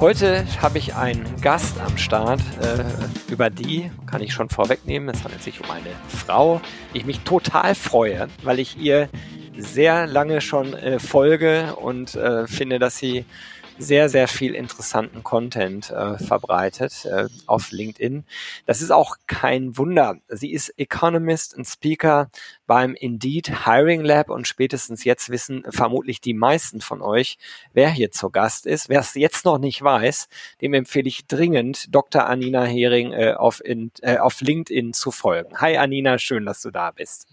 Heute habe ich einen Gast am Start, äh, über die kann ich schon vorwegnehmen. Es handelt sich um eine Frau. Ich mich total freue, weil ich ihr sehr lange schon äh, folge und äh, finde, dass sie sehr, sehr viel interessanten Content äh, verbreitet äh, auf LinkedIn. Das ist auch kein Wunder. Sie ist Economist und Speaker beim Indeed Hiring Lab und spätestens jetzt wissen vermutlich die meisten von euch, wer hier zu Gast ist. Wer es jetzt noch nicht weiß, dem empfehle ich dringend, Dr. Anina Hering äh, auf, in, äh, auf LinkedIn zu folgen. Hi Anina, schön, dass du da bist.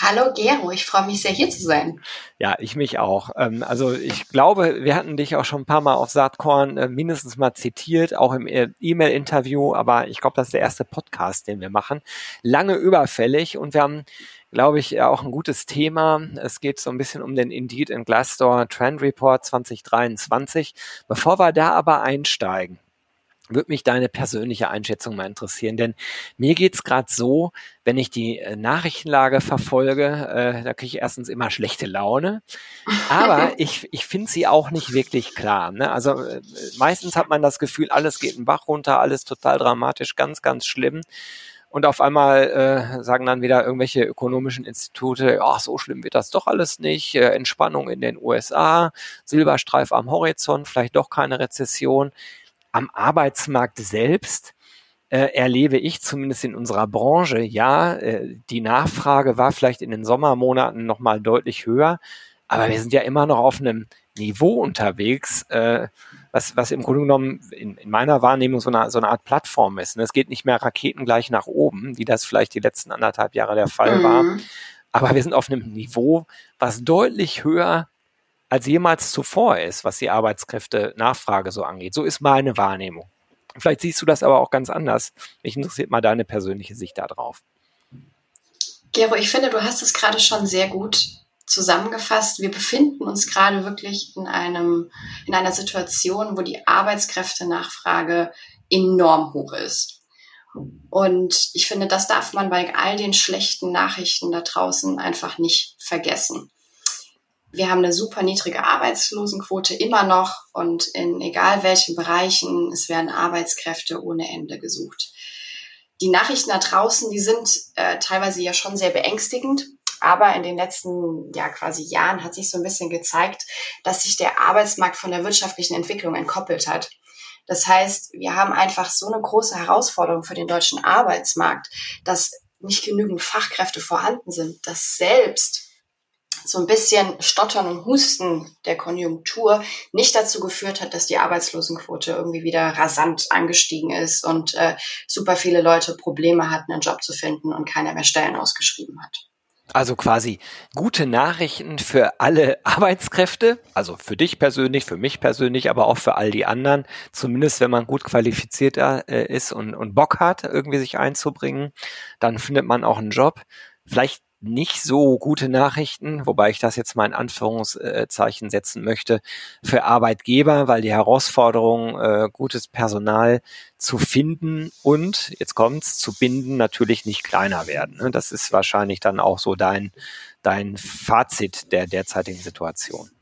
Hallo Gero, ich freue mich sehr hier zu sein. Ja, ich mich auch. Ähm, also ich glaube, wir hatten dich auch schon ein paar Mal auf Saatkorn äh, mindestens mal zitiert, auch im äh, E-Mail-Interview, aber ich glaube, das ist der erste Podcast, den wir machen. Lange überfällig und wir haben glaube ich, auch ein gutes Thema. Es geht so ein bisschen um den Indeed and Glassdoor Trend Report 2023. Bevor wir da aber einsteigen, würde mich deine persönliche Einschätzung mal interessieren, denn mir geht's gerade so, wenn ich die äh, Nachrichtenlage verfolge, äh, da kriege ich erstens immer schlechte Laune, aber ich, ich finde sie auch nicht wirklich klar. Ne? Also äh, meistens hat man das Gefühl, alles geht einen Bach runter, alles total dramatisch, ganz, ganz schlimm. Und auf einmal äh, sagen dann wieder irgendwelche ökonomischen Institute, ach, so schlimm wird das doch alles nicht, äh, Entspannung in den USA, Silberstreif am Horizont, vielleicht doch keine Rezession am Arbeitsmarkt selbst äh, erlebe ich zumindest in unserer Branche, ja, äh, die Nachfrage war vielleicht in den Sommermonaten nochmal deutlich höher, aber wir sind ja immer noch auf einem Niveau unterwegs, äh, was, was im Grunde genommen in, in meiner Wahrnehmung so eine, so eine Art Plattform ist. Und es geht nicht mehr raketengleich nach oben, wie das vielleicht die letzten anderthalb Jahre der Fall war. Mhm. Aber wir sind auf einem Niveau, was deutlich höher als jemals zuvor ist, was die Arbeitskräfte-Nachfrage so angeht. So ist meine Wahrnehmung. Vielleicht siehst du das aber auch ganz anders. Mich interessiert mal deine persönliche Sicht darauf. Gero, ich finde, du hast es gerade schon sehr gut zusammengefasst. Wir befinden uns gerade wirklich in einem, in einer Situation, wo die Arbeitskräfte-Nachfrage enorm hoch ist. Und ich finde, das darf man bei all den schlechten Nachrichten da draußen einfach nicht vergessen. Wir haben eine super niedrige Arbeitslosenquote immer noch und in egal welchen Bereichen, es werden Arbeitskräfte ohne Ende gesucht. Die Nachrichten da draußen, die sind äh, teilweise ja schon sehr beängstigend. Aber in den letzten ja quasi Jahren hat sich so ein bisschen gezeigt, dass sich der Arbeitsmarkt von der wirtschaftlichen Entwicklung entkoppelt hat. Das heißt, wir haben einfach so eine große Herausforderung für den deutschen Arbeitsmarkt, dass nicht genügend Fachkräfte vorhanden sind, dass selbst so ein bisschen Stottern und Husten der Konjunktur nicht dazu geführt hat, dass die Arbeitslosenquote irgendwie wieder rasant angestiegen ist und äh, super viele Leute Probleme hatten, einen Job zu finden und keiner mehr Stellen ausgeschrieben hat. Also quasi gute Nachrichten für alle Arbeitskräfte, also für dich persönlich, für mich persönlich, aber auch für all die anderen, zumindest wenn man gut qualifiziert äh, ist und, und Bock hat, irgendwie sich einzubringen, dann findet man auch einen Job. Vielleicht nicht so gute Nachrichten, wobei ich das jetzt mal in Anführungszeichen setzen möchte, für Arbeitgeber, weil die Herausforderung, äh, gutes Personal zu finden und, jetzt kommt's, zu binden, natürlich nicht kleiner werden. Ne? Das ist wahrscheinlich dann auch so dein, dein Fazit der derzeitigen Situation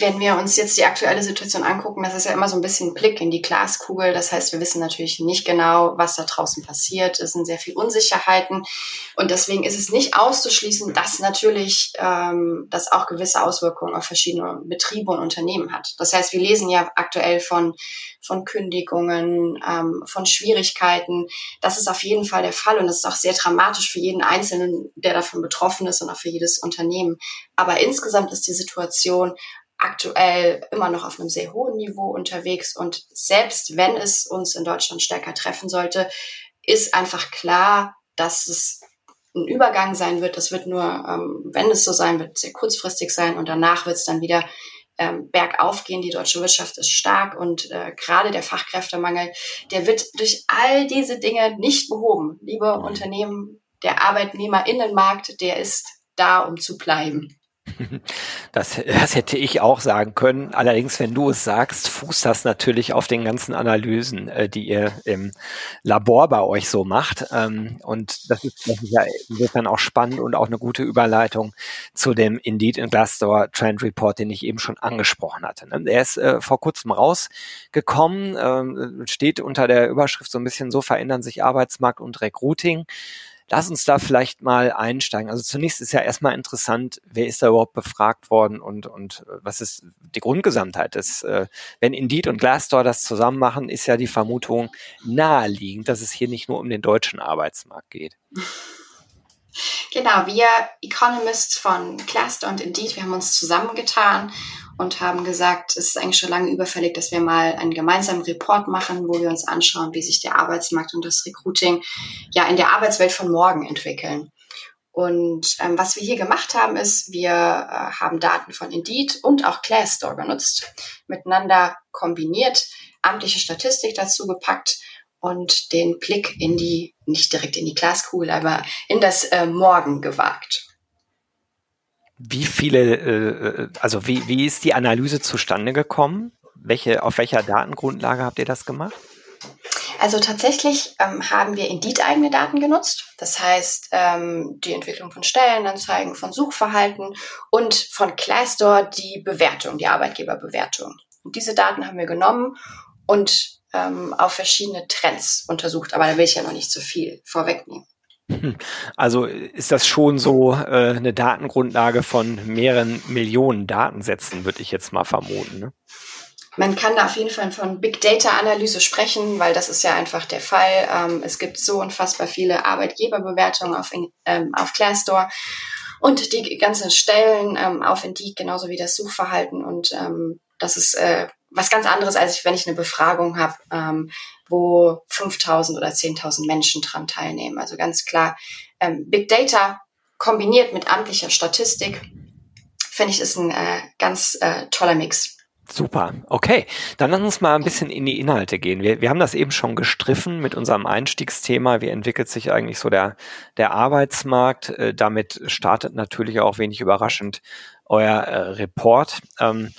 wenn wir uns jetzt die aktuelle Situation angucken, das ist ja immer so ein bisschen Blick in die Glaskugel. Das heißt, wir wissen natürlich nicht genau, was da draußen passiert. Es sind sehr viele Unsicherheiten. Und deswegen ist es nicht auszuschließen, dass natürlich ähm, das auch gewisse Auswirkungen auf verschiedene Betriebe und Unternehmen hat. Das heißt, wir lesen ja aktuell von, von Kündigungen, ähm, von Schwierigkeiten. Das ist auf jeden Fall der Fall. Und das ist auch sehr dramatisch für jeden Einzelnen, der davon betroffen ist und auch für jedes Unternehmen. Aber insgesamt ist die Situation aktuell immer noch auf einem sehr hohen Niveau unterwegs. Und selbst wenn es uns in Deutschland stärker treffen sollte, ist einfach klar, dass es ein Übergang sein wird. Das wird nur, ähm, wenn es so sein wird, sehr kurzfristig sein und danach wird es dann wieder ähm, bergauf gehen. Die deutsche Wirtschaft ist stark und äh, gerade der Fachkräftemangel, der wird durch all diese Dinge nicht behoben. Liebe Unternehmen, der Arbeitnehmerinnenmarkt, der ist da, um zu bleiben. Das, das hätte ich auch sagen können. Allerdings, wenn du es sagst, fußt das natürlich auf den ganzen Analysen, äh, die ihr im Labor bei euch so macht. Ähm, und das ist, das ist ja insofern auch spannend und auch eine gute Überleitung zu dem Indeed in Glassdoor Trend Report, den ich eben schon angesprochen hatte. Ne? Er ist äh, vor kurzem rausgekommen, äh, steht unter der Überschrift so ein bisschen so verändern sich Arbeitsmarkt und Recruiting. Lass uns da vielleicht mal einsteigen. Also zunächst ist ja erstmal interessant, wer ist da überhaupt befragt worden und, und äh, was ist die Grundgesamtheit des, äh, wenn Indeed und Glassdoor das zusammen machen, ist ja die Vermutung naheliegend, dass es hier nicht nur um den deutschen Arbeitsmarkt geht. Genau, wir Economists von Glassdoor und Indeed, wir haben uns zusammengetan und haben gesagt, es ist eigentlich schon lange überfällig, dass wir mal einen gemeinsamen Report machen, wo wir uns anschauen, wie sich der Arbeitsmarkt und das Recruiting ja in der Arbeitswelt von morgen entwickeln. Und ähm, was wir hier gemacht haben, ist, wir äh, haben Daten von Indeed und auch Glassdoor genutzt, miteinander kombiniert, amtliche Statistik dazu gepackt und den Blick in die, nicht direkt in die Glaskugel, aber in das äh, Morgen gewagt. Wie viele, äh, also wie, wie ist die Analyse zustande gekommen? Welche, auf welcher Datengrundlage habt ihr das gemacht? Also tatsächlich ähm, haben wir Indeed eigene Daten genutzt. Das heißt, ähm, die Entwicklung von Stellenanzeigen, von Suchverhalten und von Glassdoor die Bewertung, die Arbeitgeberbewertung. Und diese Daten haben wir genommen und ähm, auf verschiedene Trends untersucht. Aber da will ich ja noch nicht so viel vorwegnehmen. Also ist das schon so äh, eine Datengrundlage von mehreren Millionen Datensätzen, würde ich jetzt mal vermuten. Ne? Man kann da auf jeden Fall von Big Data Analyse sprechen, weil das ist ja einfach der Fall. Ähm, es gibt so unfassbar viele Arbeitgeberbewertungen auf, ähm, auf Glassdoor und die ganzen Stellen ähm, auf Indeed, genauso wie das Suchverhalten. Und ähm, das ist äh, was ganz anderes, als wenn ich eine Befragung habe, ähm, wo 5000 oder 10.000 Menschen dran teilnehmen. Also ganz klar, ähm, Big Data kombiniert mit amtlicher Statistik, finde ich, ist ein äh, ganz äh, toller Mix. Super, okay. Dann lass uns mal ein bisschen in die Inhalte gehen. Wir, wir haben das eben schon gestriffen mit unserem Einstiegsthema. Wie entwickelt sich eigentlich so der, der Arbeitsmarkt? Äh, damit startet natürlich auch wenig überraschend euer äh, Report. Ähm,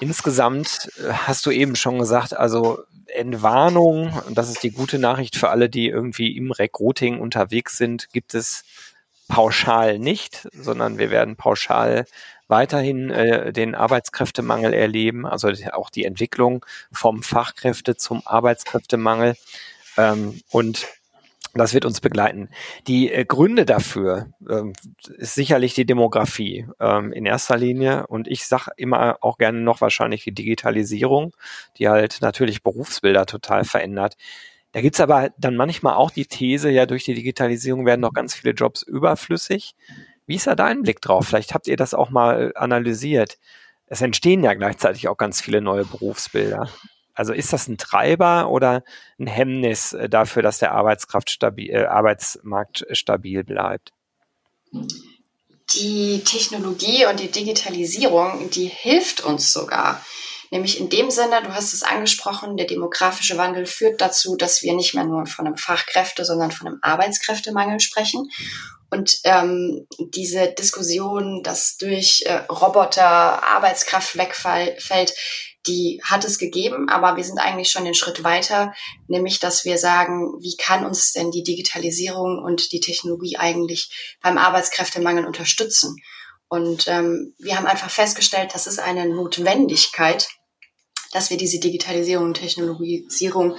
insgesamt äh, hast du eben schon gesagt, also Entwarnung, und das ist die gute Nachricht für alle, die irgendwie im Recruiting unterwegs sind, gibt es pauschal nicht, sondern wir werden pauschal weiterhin äh, den Arbeitskräftemangel erleben, also auch die Entwicklung vom Fachkräfte zum Arbeitskräftemangel. Ähm, und das wird uns begleiten. Die äh, Gründe dafür ähm, ist sicherlich die Demografie ähm, in erster Linie. Und ich sage immer auch gerne noch wahrscheinlich die Digitalisierung, die halt natürlich Berufsbilder total verändert. Da gibt's aber dann manchmal auch die These, ja, durch die Digitalisierung werden noch ganz viele Jobs überflüssig. Wie ist da dein Blick drauf? Vielleicht habt ihr das auch mal analysiert. Es entstehen ja gleichzeitig auch ganz viele neue Berufsbilder. Also ist das ein Treiber oder ein Hemmnis äh, dafür, dass der Arbeitskraft stabil, äh, Arbeitsmarkt stabil bleibt? Die Technologie und die Digitalisierung, die hilft uns sogar. Nämlich in dem Sinne, du hast es angesprochen, der demografische Wandel führt dazu, dass wir nicht mehr nur von einem Fachkräfte, sondern von einem Arbeitskräftemangel sprechen. Und ähm, diese Diskussion, dass durch äh, Roboter Arbeitskraft wegfällt, die hat es gegeben, aber wir sind eigentlich schon den Schritt weiter, nämlich dass wir sagen, wie kann uns denn die Digitalisierung und die Technologie eigentlich beim Arbeitskräftemangel unterstützen? Und ähm, wir haben einfach festgestellt, das ist eine Notwendigkeit, dass wir diese Digitalisierung und Technologisierung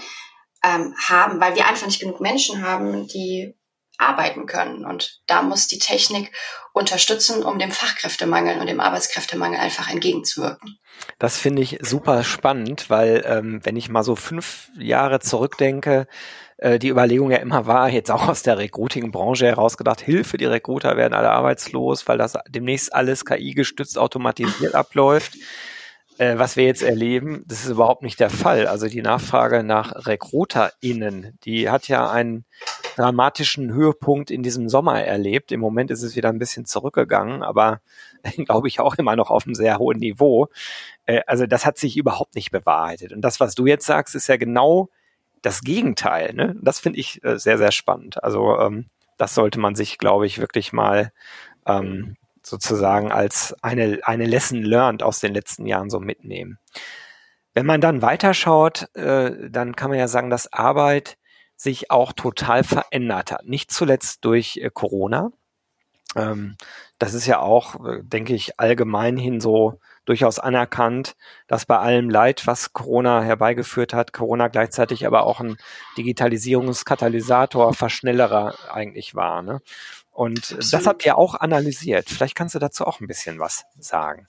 ähm, haben, weil wir einfach nicht genug Menschen haben, die arbeiten können. Und da muss die Technik unterstützen, um dem Fachkräftemangel und dem Arbeitskräftemangel einfach entgegenzuwirken. Das finde ich super spannend, weil ähm, wenn ich mal so fünf Jahre zurückdenke, äh, die Überlegung ja immer war, jetzt auch aus der Recruiting-Branche herausgedacht, Hilfe, die Recruiter werden alle arbeitslos, weil das demnächst alles KI-gestützt automatisiert abläuft äh, was wir jetzt erleben, das ist überhaupt nicht der Fall. Also die Nachfrage nach RecruiterInnen, die hat ja einen dramatischen Höhepunkt in diesem Sommer erlebt. Im Moment ist es wieder ein bisschen zurückgegangen, aber glaube ich auch immer noch auf einem sehr hohen Niveau. Äh, also das hat sich überhaupt nicht bewahrheitet. Und das, was du jetzt sagst, ist ja genau das Gegenteil. Ne? Das finde ich äh, sehr, sehr spannend. Also ähm, Das sollte man sich, glaube ich, wirklich mal ähm, sozusagen als eine, eine Lesson learned aus den letzten Jahren so mitnehmen. Wenn man dann weiterschaut, äh, dann kann man ja sagen, dass Arbeit sich auch total verändert hat. Nicht zuletzt durch äh, Corona. Ähm, das ist ja auch, äh, denke ich, allgemein hin so durchaus anerkannt, dass bei allem Leid, was Corona herbeigeführt hat, Corona gleichzeitig aber auch ein Digitalisierungskatalysator, Verschnellerer eigentlich war. Ne? Und Absolut. das habt ihr auch analysiert. Vielleicht kannst du dazu auch ein bisschen was sagen.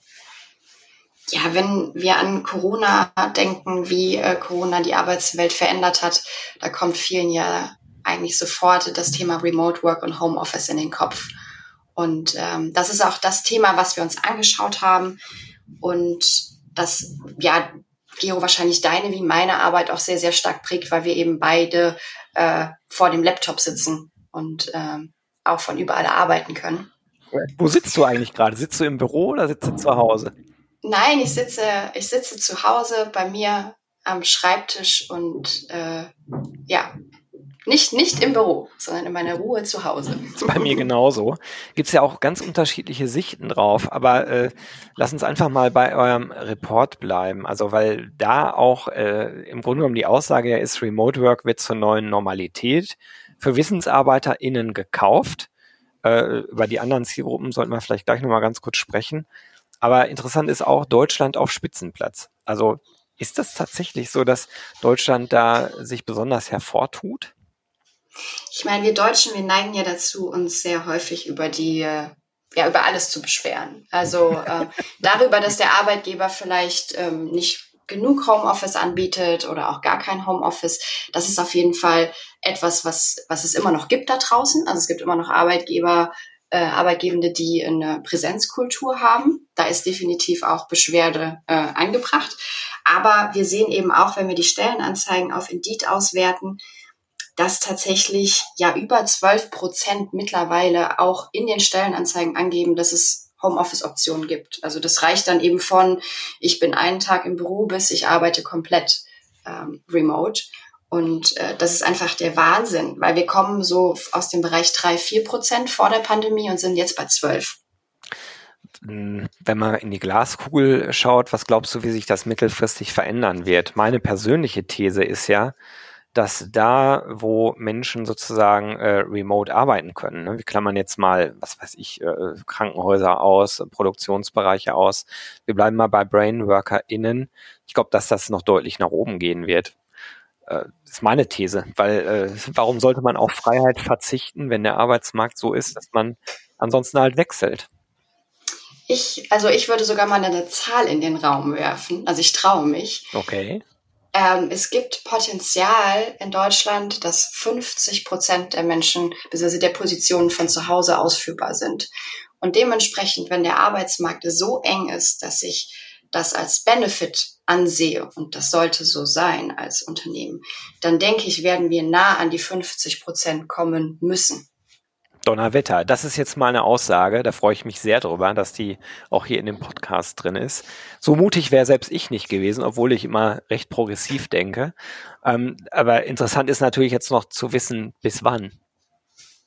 Ja, wenn wir an Corona denken, wie äh, Corona die Arbeitswelt verändert hat, da kommt vielen ja eigentlich sofort das Thema Remote Work und Homeoffice in den Kopf. Und ähm, das ist auch das Thema, was wir uns angeschaut haben und das, ja, Gero, wahrscheinlich deine wie meine Arbeit auch sehr, sehr stark prägt, weil wir eben beide äh, vor dem Laptop sitzen und ähm, auch von überall arbeiten können. Wo sitzt du eigentlich gerade? Sitzt du im Büro oder sitzt du zu Hause? Nein, ich sitze, ich sitze zu Hause bei mir am Schreibtisch und äh, ja, nicht, nicht im Büro, sondern in meiner Ruhe zu Hause. Das ist bei mir genauso. Gibt es ja auch ganz unterschiedliche Sichten drauf, aber äh, lass uns einfach mal bei eurem Report bleiben. Also weil da auch äh, im Grunde genommen die Aussage ja ist, Remote Work wird zur neuen Normalität für WissensarbeiterInnen gekauft. Äh, über die anderen Zielgruppen sollten wir vielleicht gleich nochmal ganz kurz sprechen. Aber interessant ist auch Deutschland auf Spitzenplatz. Also ist das tatsächlich so, dass Deutschland da sich besonders hervortut? Ich meine, wir Deutschen, wir neigen ja dazu, uns sehr häufig über die äh, ja, über alles zu beschweren. Also äh, darüber, dass der Arbeitgeber vielleicht ähm, nicht genug Homeoffice anbietet oder auch gar kein Homeoffice. Das ist auf jeden Fall etwas, was, was es immer noch gibt da draußen. Also es gibt immer noch Arbeitgeber, äh, Arbeitgebende, die eine Präsenzkultur haben. Da ist definitiv auch Beschwerde äh, angebracht. Aber wir sehen eben auch, wenn wir die Stellenanzeigen auf Indeed auswerten, dass tatsächlich ja über 12 Prozent mittlerweile auch in den Stellenanzeigen angeben, dass es Homeoffice-Optionen gibt. Also das reicht dann eben von, ich bin einen Tag im Büro bis ich arbeite komplett ähm, remote. Und äh, das ist einfach der Wahnsinn, weil wir kommen so aus dem Bereich 3, 4 Prozent vor der Pandemie und sind jetzt bei 12. Hm, wenn man in die Glaskugel schaut, was glaubst du, wie sich das mittelfristig verändern wird? Meine persönliche These ist ja, dass da, wo Menschen sozusagen äh, remote arbeiten können, ne, wir klammern jetzt mal, was weiß ich, äh, Krankenhäuser aus, Produktionsbereiche aus, wir bleiben mal bei BrainworkerInnen. Ich glaube, dass das noch deutlich nach oben gehen wird. Äh, das ist meine These, weil äh, warum sollte man auf Freiheit verzichten, wenn der Arbeitsmarkt so ist, dass man ansonsten halt wechselt? Ich, also ich würde sogar mal eine Zahl in den Raum werfen. Also ich traue mich. Okay. Ähm, es gibt Potenzial in Deutschland, dass 50 Prozent der Menschen bzw. der Positionen von zu Hause ausführbar sind. Und dementsprechend, wenn der Arbeitsmarkt so eng ist, dass ich das als Benefit ansehe, und das sollte so sein als Unternehmen, dann denke ich, werden wir nah an die 50 Prozent kommen müssen. Donnerwetter, das ist jetzt mal eine Aussage, da freue ich mich sehr drüber, dass die auch hier in dem Podcast drin ist. So mutig wäre selbst ich nicht gewesen, obwohl ich immer recht progressiv denke. Ähm, aber interessant ist natürlich jetzt noch zu wissen, bis wann.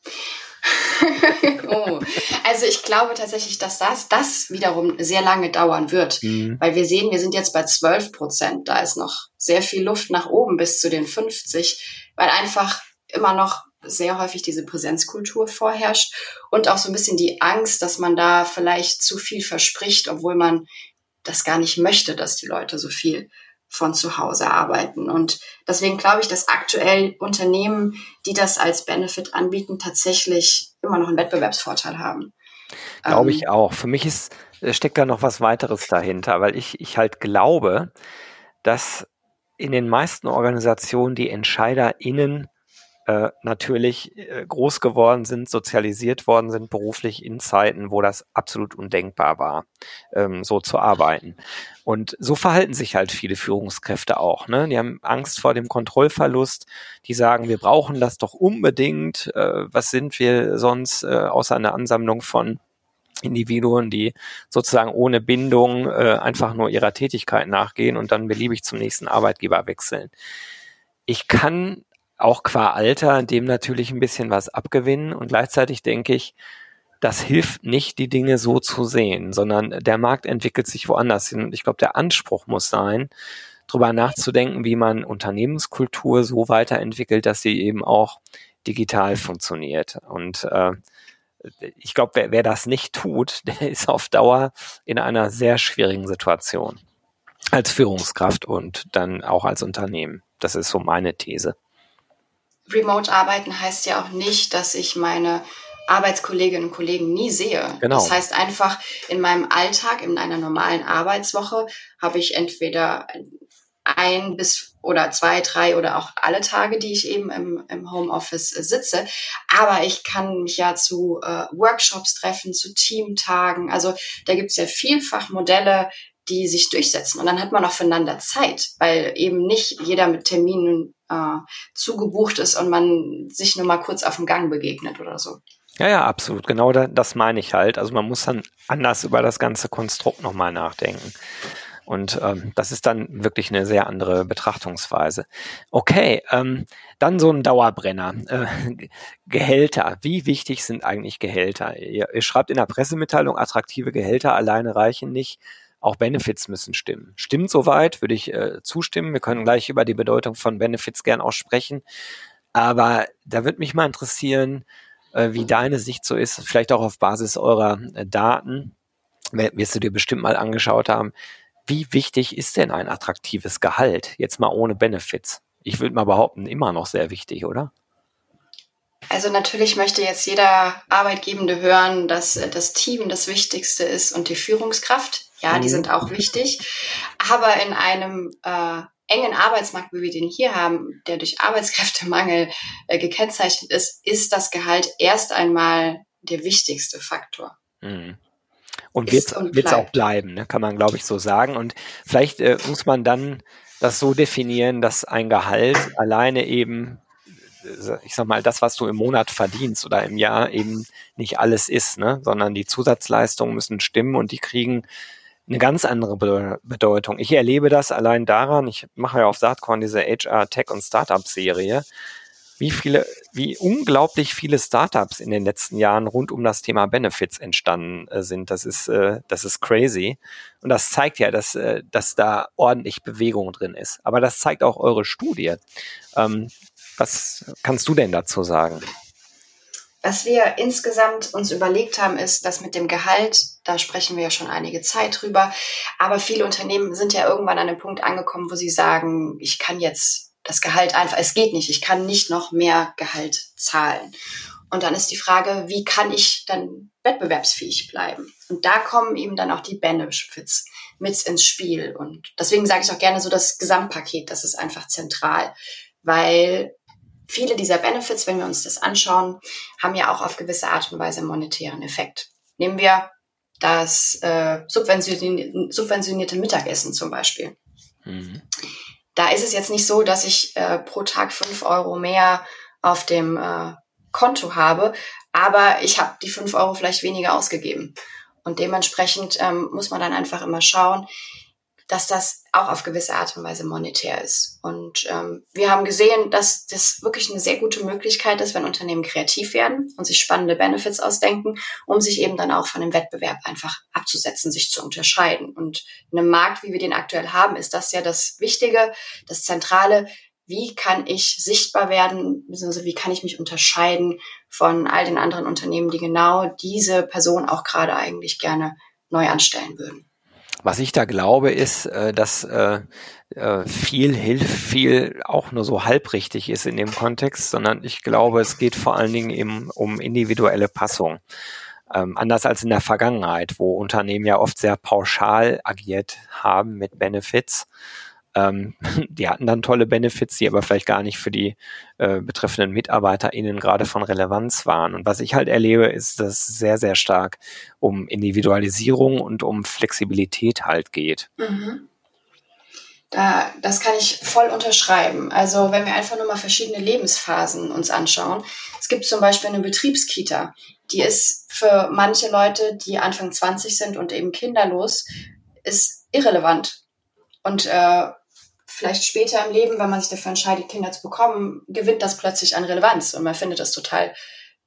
oh. Also ich glaube tatsächlich, dass das, das wiederum sehr lange dauern wird, mhm. weil wir sehen, wir sind jetzt bei 12 Prozent. Da ist noch sehr viel Luft nach oben bis zu den 50, weil einfach immer noch sehr häufig diese Präsenzkultur vorherrscht und auch so ein bisschen die Angst, dass man da vielleicht zu viel verspricht, obwohl man das gar nicht möchte, dass die Leute so viel von zu Hause arbeiten. Und deswegen glaube ich, dass aktuell Unternehmen, die das als Benefit anbieten, tatsächlich immer noch einen Wettbewerbsvorteil haben. Glaube ich ähm, auch. Für mich ist, steckt da noch was weiteres dahinter, weil ich, ich halt glaube, dass in den meisten Organisationen die EntscheiderInnen äh, natürlich äh, groß geworden sind, sozialisiert worden sind beruflich in Zeiten, wo das absolut undenkbar war, ähm, so zu arbeiten. Und so verhalten sich halt viele Führungskräfte auch. Ne? Die haben Angst vor dem Kontrollverlust. Die sagen, wir brauchen das doch unbedingt. Äh, was sind wir sonst äh, außer einer Ansammlung von Individuen, die sozusagen ohne Bindung äh, einfach nur ihrer Tätigkeit nachgehen und dann beliebig zum nächsten Arbeitgeber wechseln. Ich kann auch qua Alter dem natürlich ein bisschen was abgewinnen und gleichzeitig denke ich, das hilft nicht, die Dinge so zu sehen, sondern der Markt entwickelt sich woanders hin. Und ich glaube, der Anspruch muss sein, darüber nachzudenken, wie man Unternehmenskultur so weiterentwickelt, dass sie eben auch digital funktioniert. Und äh, ich glaube, wer, wer das nicht tut, der ist auf Dauer in einer sehr schwierigen Situation als Führungskraft und dann auch als Unternehmen. Das ist so meine These. Remote arbeiten heißt ja auch nicht, dass ich meine Arbeitskolleginnen und Kollegen nie sehe. Genau. Das heißt einfach, in meinem Alltag, in einer normalen Arbeitswoche, habe ich entweder ein bis oder zwei, drei oder auch alle Tage, die ich eben im, im Homeoffice sitze. Aber ich kann mich ja zu äh, Workshops treffen, zu Teamtagen. Also da gibt es ja vielfach Modelle, die sich durchsetzen. Und dann hat man auch füreinander Zeit, weil eben nicht jeder mit Terminen äh, zugebucht ist und man sich nur mal kurz auf dem Gang begegnet oder so. Ja, ja, absolut. Genau das meine ich halt. Also man muss dann anders über das ganze Konstrukt nochmal nachdenken. Und ähm, das ist dann wirklich eine sehr andere Betrachtungsweise. Okay, ähm, dann so ein Dauerbrenner. Äh, Gehälter. Wie wichtig sind eigentlich Gehälter? Ihr, ihr schreibt in der Pressemitteilung, attraktive Gehälter alleine reichen nicht. Auch Benefits müssen stimmen. Stimmt soweit, würde ich äh, zustimmen. Wir können gleich über die Bedeutung von Benefits gern auch sprechen. Aber da würde mich mal interessieren, äh, wie deine Sicht so ist, vielleicht auch auf Basis eurer äh, Daten. Wirst du dir bestimmt mal angeschaut haben. Wie wichtig ist denn ein attraktives Gehalt? Jetzt mal ohne Benefits. Ich würde mal behaupten, immer noch sehr wichtig, oder? Also natürlich möchte jetzt jeder Arbeitgebende hören, dass äh, das Team das Wichtigste ist und die Führungskraft. Ja, mhm. die sind auch wichtig. Aber in einem äh, engen Arbeitsmarkt, wie wir den hier haben, der durch Arbeitskräftemangel äh, gekennzeichnet ist, ist das Gehalt erst einmal der wichtigste Faktor. Mhm. Und wird es auch bleiben, ne? kann man, glaube ich, so sagen. Und vielleicht äh, muss man dann das so definieren, dass ein Gehalt alleine eben ich sag mal, das, was du im Monat verdienst oder im Jahr eben nicht alles ist, ne? sondern die Zusatzleistungen müssen stimmen und die kriegen eine ganz andere Bedeutung. Ich erlebe das allein daran, ich mache ja auf Saatkorn diese HR Tech und Startup Serie, wie viele, wie unglaublich viele Startups in den letzten Jahren rund um das Thema Benefits entstanden äh, sind. Das ist, äh, das ist crazy. Und das zeigt ja, dass, äh, dass da ordentlich Bewegung drin ist. Aber das zeigt auch eure Studie. Was kannst du denn dazu sagen? Was wir insgesamt uns überlegt haben, ist, dass mit dem Gehalt, da sprechen wir ja schon einige Zeit drüber, aber viele Unternehmen sind ja irgendwann an einem Punkt angekommen, wo sie sagen, ich kann jetzt das Gehalt einfach, es geht nicht, ich kann nicht noch mehr Gehalt zahlen. Und dann ist die Frage, wie kann ich dann wettbewerbsfähig bleiben? Und da kommen eben dann auch die Benefits mit ins Spiel. Und deswegen sage ich auch gerne so das Gesamtpaket, das ist einfach zentral, weil viele dieser Benefits, wenn wir uns das anschauen, haben ja auch auf gewisse Art und Weise einen monetären Effekt. Nehmen wir das äh, subventionierte Mittagessen zum Beispiel. Mhm. Da ist es jetzt nicht so, dass ich äh, pro Tag fünf Euro mehr auf dem äh, Konto habe, aber ich habe die fünf Euro vielleicht weniger ausgegeben. Und dementsprechend ähm, muss man dann einfach immer schauen, dass das auch auf gewisse Art und Weise monetär ist. Und ähm, wir haben gesehen, dass das wirklich eine sehr gute Möglichkeit ist, wenn Unternehmen kreativ werden und sich spannende Benefits ausdenken, um sich eben dann auch von dem Wettbewerb einfach abzusetzen, sich zu unterscheiden. Und in einem Markt, wie wir den aktuell haben, ist das ja das Wichtige, das Zentrale. Wie kann ich sichtbar werden, beziehungsweise wie kann ich mich unterscheiden von all den anderen Unternehmen, die genau diese Person auch gerade eigentlich gerne neu anstellen würden? Was ich da glaube, ist, äh, dass äh, äh, viel hilft, viel auch nur so halbrichtig ist in dem Kontext, sondern ich glaube, es geht vor allen Dingen eben um individuelle Passung. Ähm, anders als in der Vergangenheit, wo Unternehmen ja oft sehr pauschal agiert haben mit Benefits ähm, die hatten dann tolle Benefits, die aber vielleicht gar nicht für die äh, betreffenden MitarbeiterInnen gerade von Relevanz waren. Und was ich halt erlebe, ist, dass es sehr, sehr stark um Individualisierung und um Flexibilität halt geht. Mhm. Da, das kann ich voll unterschreiben. Also wenn wir einfach nur mal verschiedene Lebensphasen uns anschauen. Es gibt zum Beispiel eine Betriebskita, die ist für manche Leute, die Anfang 20 sind und eben kinderlos, ist irrelevant. Und äh, vielleicht später im Leben, wenn man sich dafür entscheidet, Kinder zu bekommen, gewinnt das plötzlich an Relevanz und man findet das total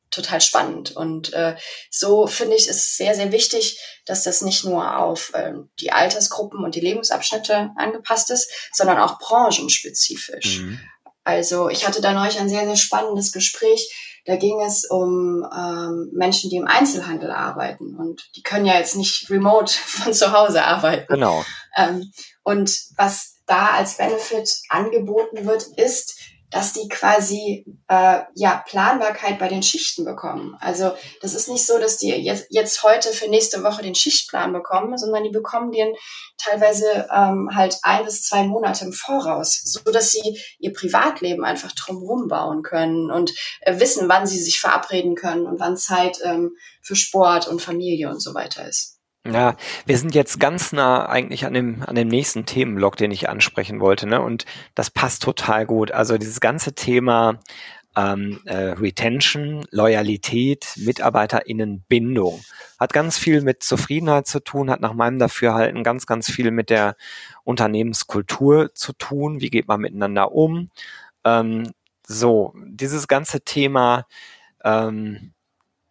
total spannend. Und äh, so finde ich es sehr, sehr wichtig, dass das nicht nur auf äh, die Altersgruppen und die Lebensabschnitte angepasst ist, sondern auch branchenspezifisch. Mhm. Also ich hatte da neulich ein sehr, sehr spannendes Gespräch. Da ging es um ähm, Menschen, die im Einzelhandel arbeiten. Und die können ja jetzt nicht remote von zu Hause arbeiten. Genau. Ähm, und was da als Benefit angeboten wird, ist, dass die quasi äh, ja Planbarkeit bei den Schichten bekommen. Also das ist nicht so, dass die jetzt, jetzt heute für nächste Woche den Schichtplan bekommen, sondern die bekommen den teilweise ähm, halt ein bis zwei Monate im Voraus, so dass sie ihr Privatleben einfach drumherum bauen können und äh, wissen, wann sie sich verabreden können und wann Zeit ähm, für Sport und Familie und so weiter ist. Ja, wir sind jetzt ganz nah eigentlich an dem, an dem nächsten Themenblock, den ich ansprechen wollte, ne? Und das passt total gut. Also dieses ganze Thema ähm, äh, Retention, Loyalität, MitarbeiterInnenbindung hat ganz viel mit Zufriedenheit zu tun, hat nach meinem Dafürhalten ganz, ganz viel mit der Unternehmenskultur zu tun. Wie geht man miteinander um? Ähm, so, dieses ganze Thema, ähm,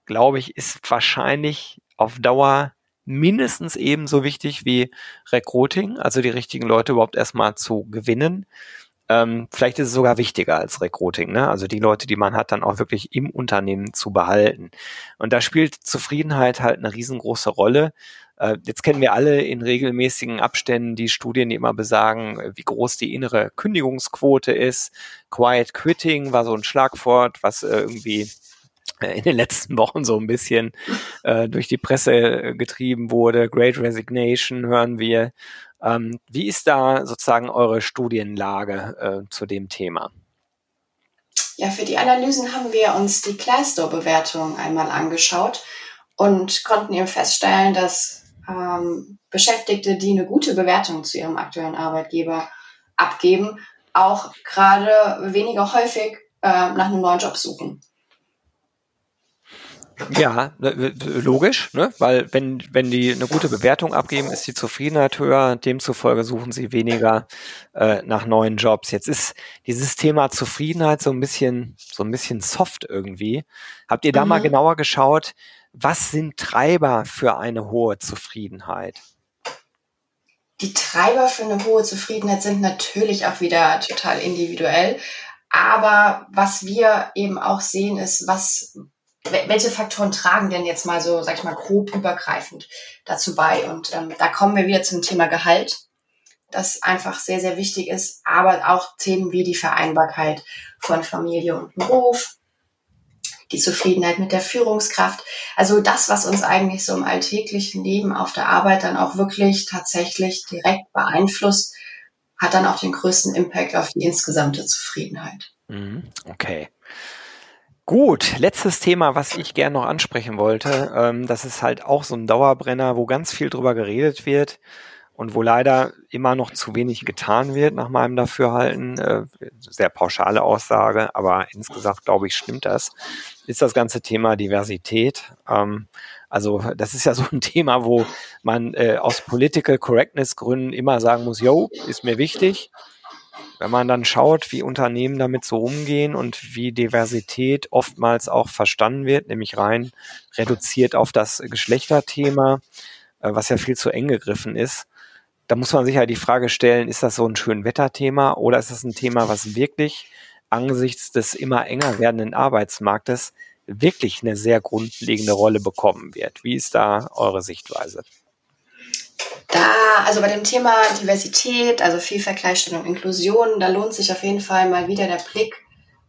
glaube ich, ist wahrscheinlich auf Dauer mindestens ebenso wichtig wie Recruiting, also die richtigen Leute überhaupt erstmal zu gewinnen. Ähm, vielleicht ist es sogar wichtiger als Recruiting, ne? also die Leute, die man hat, dann auch wirklich im Unternehmen zu behalten. Und da spielt Zufriedenheit halt eine riesengroße Rolle. Äh, jetzt kennen wir alle in regelmäßigen Abständen die Studien, die immer besagen, wie groß die innere Kündigungsquote ist. Quiet Quitting war so ein Schlagwort, was äh, irgendwie in den letzten Wochen so ein bisschen äh, durch die Presse äh, getrieben wurde. Great Resignation hören wir. Ähm, wie ist da sozusagen eure Studienlage äh, zu dem Thema? Ja, für die Analysen haben wir uns die Glassdoor-Bewertung einmal angeschaut und konnten eben feststellen, dass ähm, Beschäftigte, die eine gute Bewertung zu ihrem aktuellen Arbeitgeber abgeben, auch gerade weniger häufig äh, nach einem neuen Job suchen. Ja, ne, logisch, ne? weil wenn, wenn die eine gute Bewertung abgeben, ist die Zufriedenheit höher, demzufolge suchen sie weniger äh, nach neuen Jobs. Jetzt ist dieses Thema Zufriedenheit so ein bisschen, so ein bisschen soft irgendwie. Habt ihr da mhm. mal genauer geschaut, was sind Treiber für eine hohe Zufriedenheit? Die Treiber für eine hohe Zufriedenheit sind natürlich auch wieder total individuell. Aber was wir eben auch sehen, ist, was, welche Faktoren tragen denn jetzt mal so, sag ich mal, grob übergreifend dazu bei? Und ähm, da kommen wir wieder zum Thema Gehalt, das einfach sehr, sehr wichtig ist, aber auch Themen wie die Vereinbarkeit von Familie und Beruf, die Zufriedenheit mit der Führungskraft. Also das, was uns eigentlich so im alltäglichen Leben auf der Arbeit dann auch wirklich tatsächlich direkt beeinflusst, hat dann auch den größten Impact auf die insgesamte Zufriedenheit. Mhm, okay. Gut, letztes Thema, was ich gerne noch ansprechen wollte. Ähm, das ist halt auch so ein Dauerbrenner, wo ganz viel drüber geredet wird und wo leider immer noch zu wenig getan wird, nach meinem Dafürhalten. Äh, sehr pauschale Aussage, aber insgesamt glaube ich, stimmt das. Ist das ganze Thema Diversität. Ähm, also das ist ja so ein Thema, wo man äh, aus Political Correctness Gründen immer sagen muss, yo, ist mir wichtig wenn man dann schaut, wie Unternehmen damit so umgehen und wie Diversität oftmals auch verstanden wird, nämlich rein reduziert auf das Geschlechterthema, äh, was ja viel zu eng gegriffen ist, da muss man sich halt die Frage stellen, ist das so ein schön Wetterthema oder ist das ein Thema, was wirklich angesichts des immer enger werdenden Arbeitsmarktes wirklich eine sehr grundlegende Rolle bekommen wird? Wie ist da eure Sichtweise? Da, also bei dem Thema Diversität, also Vielfalt, Gleichstellung, Inklusion, da lohnt sich auf jeden Fall mal wieder der Blick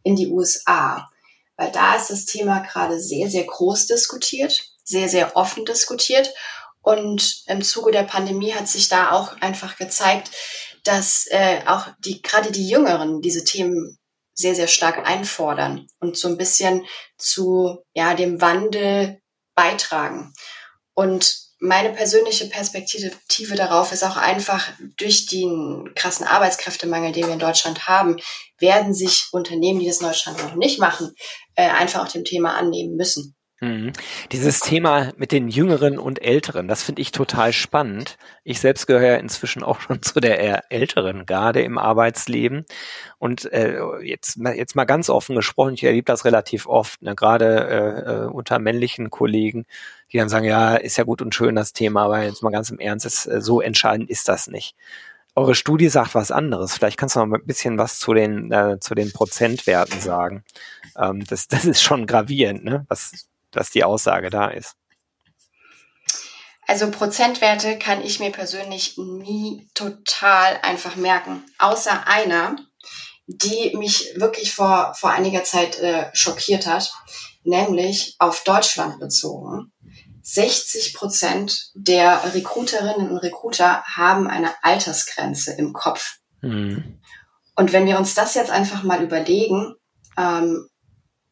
in die USA. Weil da ist das Thema gerade sehr, sehr groß diskutiert, sehr, sehr offen diskutiert. Und im Zuge der Pandemie hat sich da auch einfach gezeigt, dass äh, auch die, gerade die Jüngeren diese Themen sehr, sehr stark einfordern und so ein bisschen zu ja, dem Wandel beitragen. Und meine persönliche Perspektive darauf ist auch einfach, durch den krassen Arbeitskräftemangel, den wir in Deutschland haben, werden sich Unternehmen, die das in Deutschland noch nicht machen, äh, einfach auch dem Thema annehmen müssen. Mhm. Dieses Thema mit den Jüngeren und Älteren, das finde ich total spannend. Ich selbst gehöre inzwischen auch schon zu der eher älteren Garde im Arbeitsleben. Und äh, jetzt, jetzt mal ganz offen gesprochen, ich erlebe das relativ oft, ne, gerade äh, äh, unter männlichen Kollegen, die dann sagen, ja, ist ja gut und schön das Thema, aber jetzt mal ganz im Ernst, ist, äh, so entscheidend ist das nicht. Eure Studie sagt was anderes. Vielleicht kannst du noch ein bisschen was zu den, äh, zu den Prozentwerten sagen. Ähm, das, das ist schon gravierend, ne? was, dass die Aussage da ist. Also Prozentwerte kann ich mir persönlich nie total einfach merken. Außer einer, die mich wirklich vor, vor einiger Zeit äh, schockiert hat, nämlich auf Deutschland bezogen. 60 Prozent der Recruiterinnen und Recruiter haben eine Altersgrenze im Kopf. Mhm. Und wenn wir uns das jetzt einfach mal überlegen, ähm,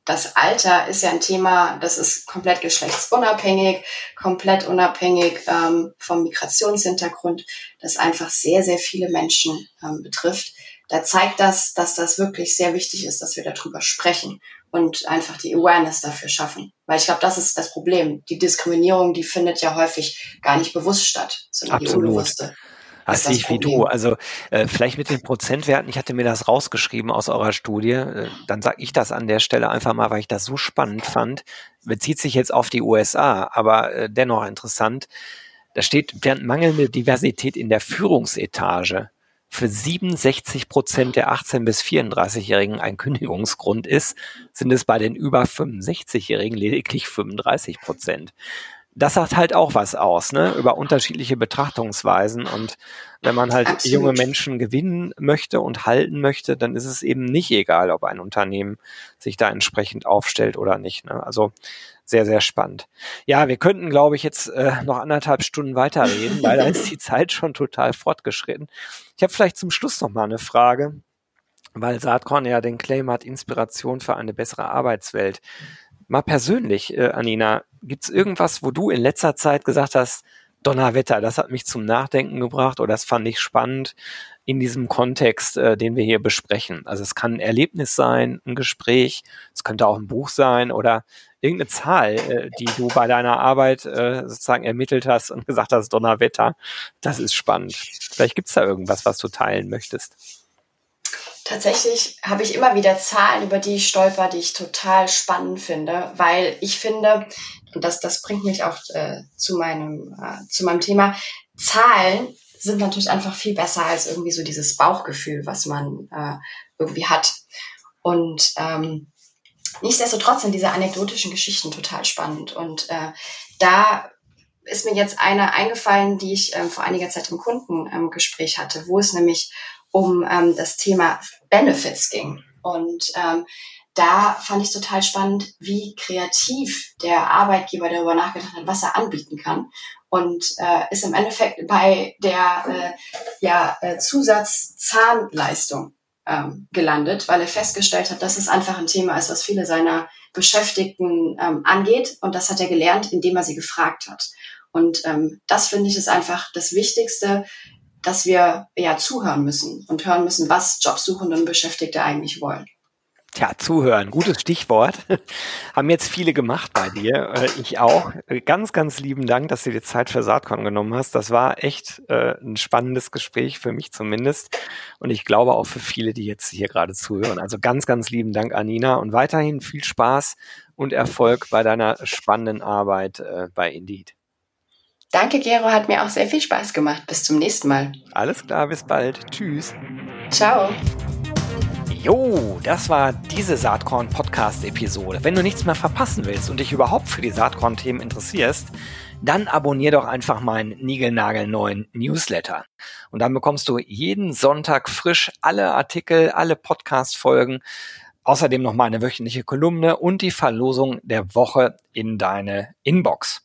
das Alter ist ja ein Thema, das ist komplett geschlechtsunabhängig, komplett unabhängig ähm, vom Migrationshintergrund, das einfach sehr, sehr viele Menschen ähm, betrifft. Da zeigt das, dass das wirklich sehr wichtig ist, dass wir darüber sprechen und einfach die Awareness dafür schaffen. Weil ich glaube, das ist das Problem. Die Diskriminierung, die findet ja häufig gar nicht bewusst statt, sondern Absolut. die unbewusste. Das sehe ich wie du. Also äh, vielleicht mit den Prozentwerten, ich hatte mir das rausgeschrieben aus eurer Studie, äh, dann sage ich das an der Stelle einfach mal, weil ich das so spannend fand. Bezieht sich jetzt auf die USA, aber äh, dennoch interessant. Da steht, während mangelnde Diversität in der Führungsetage für 67 Prozent der 18- bis 34-Jährigen ein Kündigungsgrund ist, sind es bei den über 65-Jährigen lediglich 35 Prozent das sagt halt auch was aus, ne, über unterschiedliche Betrachtungsweisen. Und wenn man halt Absolut. junge Menschen gewinnen möchte und halten möchte, dann ist es eben nicht egal, ob ein Unternehmen sich da entsprechend aufstellt oder nicht. Ne? Also sehr, sehr spannend. Ja, wir könnten, glaube ich, jetzt äh, noch anderthalb Stunden weiterreden, weil da ist die Zeit schon total fortgeschritten. Ich habe vielleicht zum Schluss noch mal eine Frage, weil Saatkorn ja den Claim hat, Inspiration für eine bessere Arbeitswelt. Mal persönlich, äh, Anina, gibt's irgendwas, wo du in letzter Zeit gesagt hast, Donnerwetter, das hat mich zum Nachdenken gebracht oder das fand ich spannend in diesem Kontext, äh, den wir hier besprechen. Also es kann ein Erlebnis sein, ein Gespräch, es könnte auch ein Buch sein oder irgendeine Zahl, äh, die du bei deiner Arbeit äh, sozusagen ermittelt hast und gesagt hast, Donnerwetter, das ist spannend. Vielleicht gibt's da irgendwas, was du teilen möchtest. Tatsächlich habe ich immer wieder Zahlen, über die ich stolper, die ich total spannend finde, weil ich finde, und das, das bringt mich auch äh, zu, meinem, äh, zu meinem Thema, Zahlen sind natürlich einfach viel besser als irgendwie so dieses Bauchgefühl, was man äh, irgendwie hat. Und ähm, nichtsdestotrotz sind diese anekdotischen Geschichten total spannend. Und äh, da ist mir jetzt eine eingefallen, die ich ähm, vor einiger Zeit im Kundengespräch hatte, wo es nämlich um ähm, das Thema Benefits ging. Und ähm, da fand ich total spannend, wie kreativ der Arbeitgeber darüber nachgedacht hat, was er anbieten kann. Und äh, ist im Endeffekt bei der äh, ja, äh, Zusatzzahnleistung ähm, gelandet, weil er festgestellt hat, dass es einfach ein Thema ist, was viele seiner Beschäftigten ähm, angeht. Und das hat er gelernt, indem er sie gefragt hat. Und ähm, das finde ich ist einfach das Wichtigste, dass wir ja zuhören müssen und hören müssen, was Jobsuchende und Beschäftigte eigentlich wollen. Tja, zuhören, gutes Stichwort. Haben jetzt viele gemacht bei dir, äh, ich auch. Ganz, ganz lieben Dank, dass du dir Zeit für Saatkorn genommen hast. Das war echt äh, ein spannendes Gespräch, für mich zumindest. Und ich glaube auch für viele, die jetzt hier gerade zuhören. Also ganz, ganz lieben Dank, Anina. Und weiterhin viel Spaß und Erfolg bei deiner spannenden Arbeit äh, bei Indeed. Danke, Gero, hat mir auch sehr viel Spaß gemacht. Bis zum nächsten Mal. Alles klar, bis bald. Tschüss. Ciao. Jo, das war diese Saatkorn-Podcast-Episode. Wenn du nichts mehr verpassen willst und dich überhaupt für die Saatkorn-Themen interessierst, dann abonnier doch einfach meinen niegelnagelneuen Newsletter. Und dann bekommst du jeden Sonntag frisch alle Artikel, alle Podcast-Folgen, außerdem noch meine wöchentliche Kolumne und die Verlosung der Woche in deine Inbox.